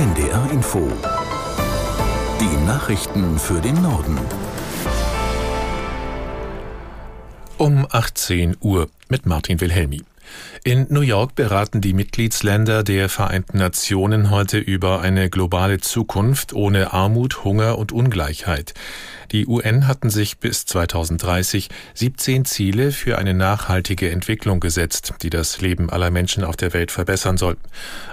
NDR Info. Die Nachrichten für den Norden. Um 18 Uhr mit Martin Wilhelmi. In New York beraten die Mitgliedsländer der Vereinten Nationen heute über eine globale Zukunft ohne Armut, Hunger und Ungleichheit. Die UN hatten sich bis 2030 17 Ziele für eine nachhaltige Entwicklung gesetzt, die das Leben aller Menschen auf der Welt verbessern soll.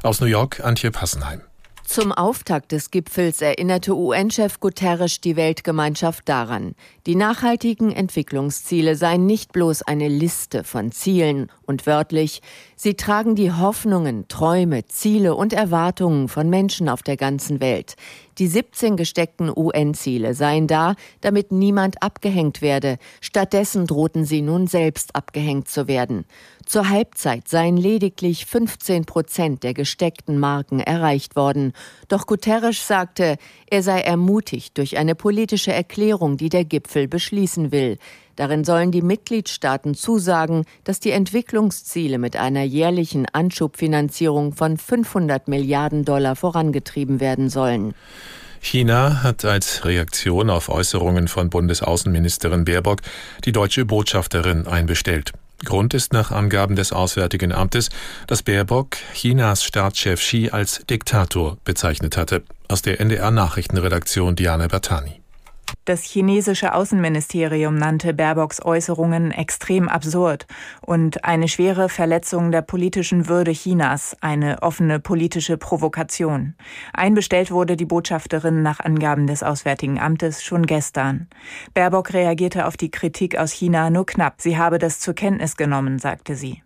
Aus New York Antje Passenheim. Zum Auftakt des Gipfels erinnerte UN-Chef Guterres die Weltgemeinschaft daran, die nachhaltigen Entwicklungsziele seien nicht bloß eine Liste von Zielen und wörtlich, sie tragen die Hoffnungen, Träume, Ziele und Erwartungen von Menschen auf der ganzen Welt. Die 17 gesteckten UN-Ziele seien da, damit niemand abgehängt werde. Stattdessen drohten sie nun selbst abgehängt zu werden. Zur Halbzeit seien lediglich 15 Prozent der gesteckten Marken erreicht worden. Doch Guterres sagte, er sei ermutigt durch eine politische Erklärung, die der Gipfel beschließen will. Darin sollen die Mitgliedstaaten zusagen, dass die Entwicklungsziele mit einer jährlichen Anschubfinanzierung von 500 Milliarden Dollar vorangetrieben werden sollen. China hat als Reaktion auf Äußerungen von Bundesaußenministerin Baerbock die deutsche Botschafterin einbestellt. Grund ist nach Angaben des Auswärtigen Amtes, dass Baerbock Chinas Staatschef Xi als Diktator bezeichnet hatte. Aus der NDR Nachrichtenredaktion Diana Bertani. Das chinesische Außenministerium nannte Baerbocks Äußerungen extrem absurd und eine schwere Verletzung der politischen Würde Chinas, eine offene politische Provokation. Einbestellt wurde die Botschafterin nach Angaben des Auswärtigen Amtes schon gestern. Baerbock reagierte auf die Kritik aus China nur knapp. Sie habe das zur Kenntnis genommen, sagte sie.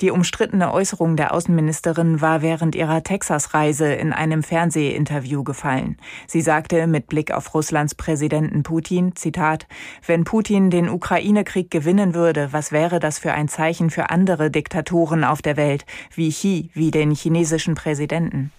Die umstrittene Äußerung der Außenministerin war während ihrer Texas-Reise in einem Fernsehinterview gefallen. Sie sagte mit Blick auf Russlands Präsidenten Putin, Zitat, wenn Putin den Ukraine-Krieg gewinnen würde, was wäre das für ein Zeichen für andere Diktatoren auf der Welt, wie Xi, wie den chinesischen Präsidenten?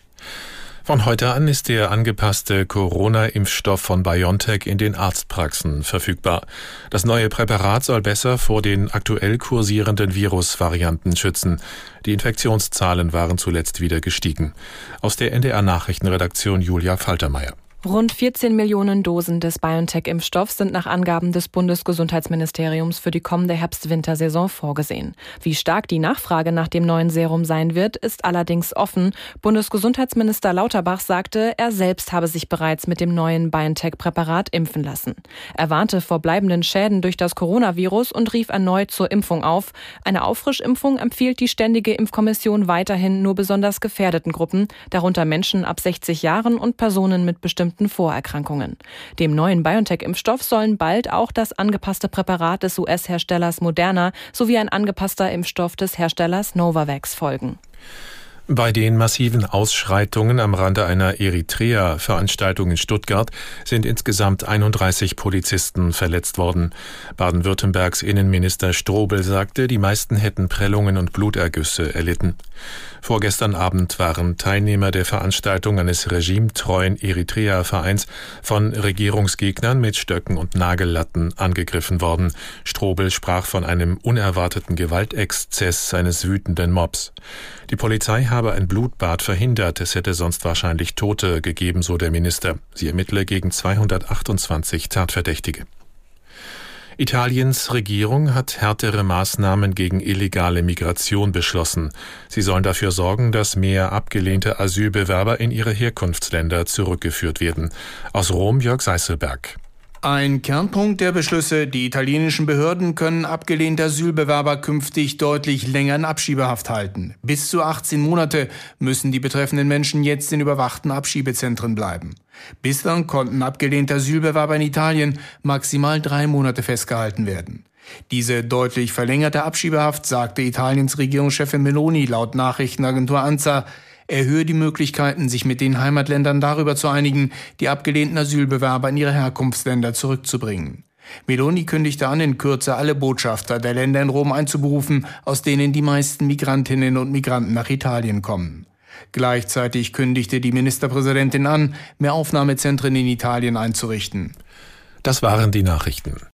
Von heute an ist der angepasste Corona-Impfstoff von BioNTech in den Arztpraxen verfügbar. Das neue Präparat soll besser vor den aktuell kursierenden Virusvarianten schützen. Die Infektionszahlen waren zuletzt wieder gestiegen. Aus der NDR Nachrichtenredaktion Julia Faltermeier. Rund 14 Millionen Dosen des BioNTech-Impfstoffs sind nach Angaben des Bundesgesundheitsministeriums für die kommende Herbst-Wintersaison vorgesehen. Wie stark die Nachfrage nach dem neuen Serum sein wird, ist allerdings offen. Bundesgesundheitsminister Lauterbach sagte, er selbst habe sich bereits mit dem neuen BioNTech-Präparat impfen lassen. Er warnte vor bleibenden Schäden durch das Coronavirus und rief erneut zur Impfung auf. Eine Auffrischimpfung empfiehlt die Ständige Impfkommission weiterhin nur besonders gefährdeten Gruppen, darunter Menschen ab 60 Jahren und Personen mit bestimmten bestimmten Vorerkrankungen. Dem neuen BioNTech-Impfstoff sollen bald auch das angepasste Präparat des US-Herstellers Moderna sowie ein angepasster Impfstoff des Herstellers Novavax folgen. Bei den massiven Ausschreitungen am Rande einer Eritrea-Veranstaltung in Stuttgart sind insgesamt 31 Polizisten verletzt worden. Baden-Württembergs Innenminister Strobel sagte, die meisten hätten Prellungen und Blutergüsse erlitten. Vorgestern Abend waren Teilnehmer der Veranstaltung eines regimetreuen Eritrea-Vereins von Regierungsgegnern mit Stöcken und Nagellatten angegriffen worden. Strobel sprach von einem unerwarteten Gewaltexzess eines wütenden Mobs. Die Polizei habe ein Blutbad verhindert, es hätte sonst wahrscheinlich Tote gegeben, so der Minister. Sie ermittle gegen 228 Tatverdächtige. Italiens Regierung hat härtere Maßnahmen gegen illegale Migration beschlossen. Sie sollen dafür sorgen, dass mehr abgelehnte Asylbewerber in ihre Herkunftsländer zurückgeführt werden. Aus Rom Jörg Seißelberg. Ein Kernpunkt der Beschlüsse, die italienischen Behörden können abgelehnte Asylbewerber künftig deutlich länger in Abschiebehaft halten. Bis zu 18 Monate müssen die betreffenden Menschen jetzt in überwachten Abschiebezentren bleiben. Bislang konnten abgelehnte Asylbewerber in Italien maximal drei Monate festgehalten werden. Diese deutlich verlängerte Abschiebehaft, sagte Italiens Regierungschefin Meloni laut Nachrichtenagentur ANSA, erhöhe die Möglichkeiten, sich mit den Heimatländern darüber zu einigen, die abgelehnten Asylbewerber in ihre Herkunftsländer zurückzubringen. Meloni kündigte an, in Kürze alle Botschafter der Länder in Rom einzuberufen, aus denen die meisten Migrantinnen und Migranten nach Italien kommen. Gleichzeitig kündigte die Ministerpräsidentin an, mehr Aufnahmezentren in Italien einzurichten. Das waren die Nachrichten.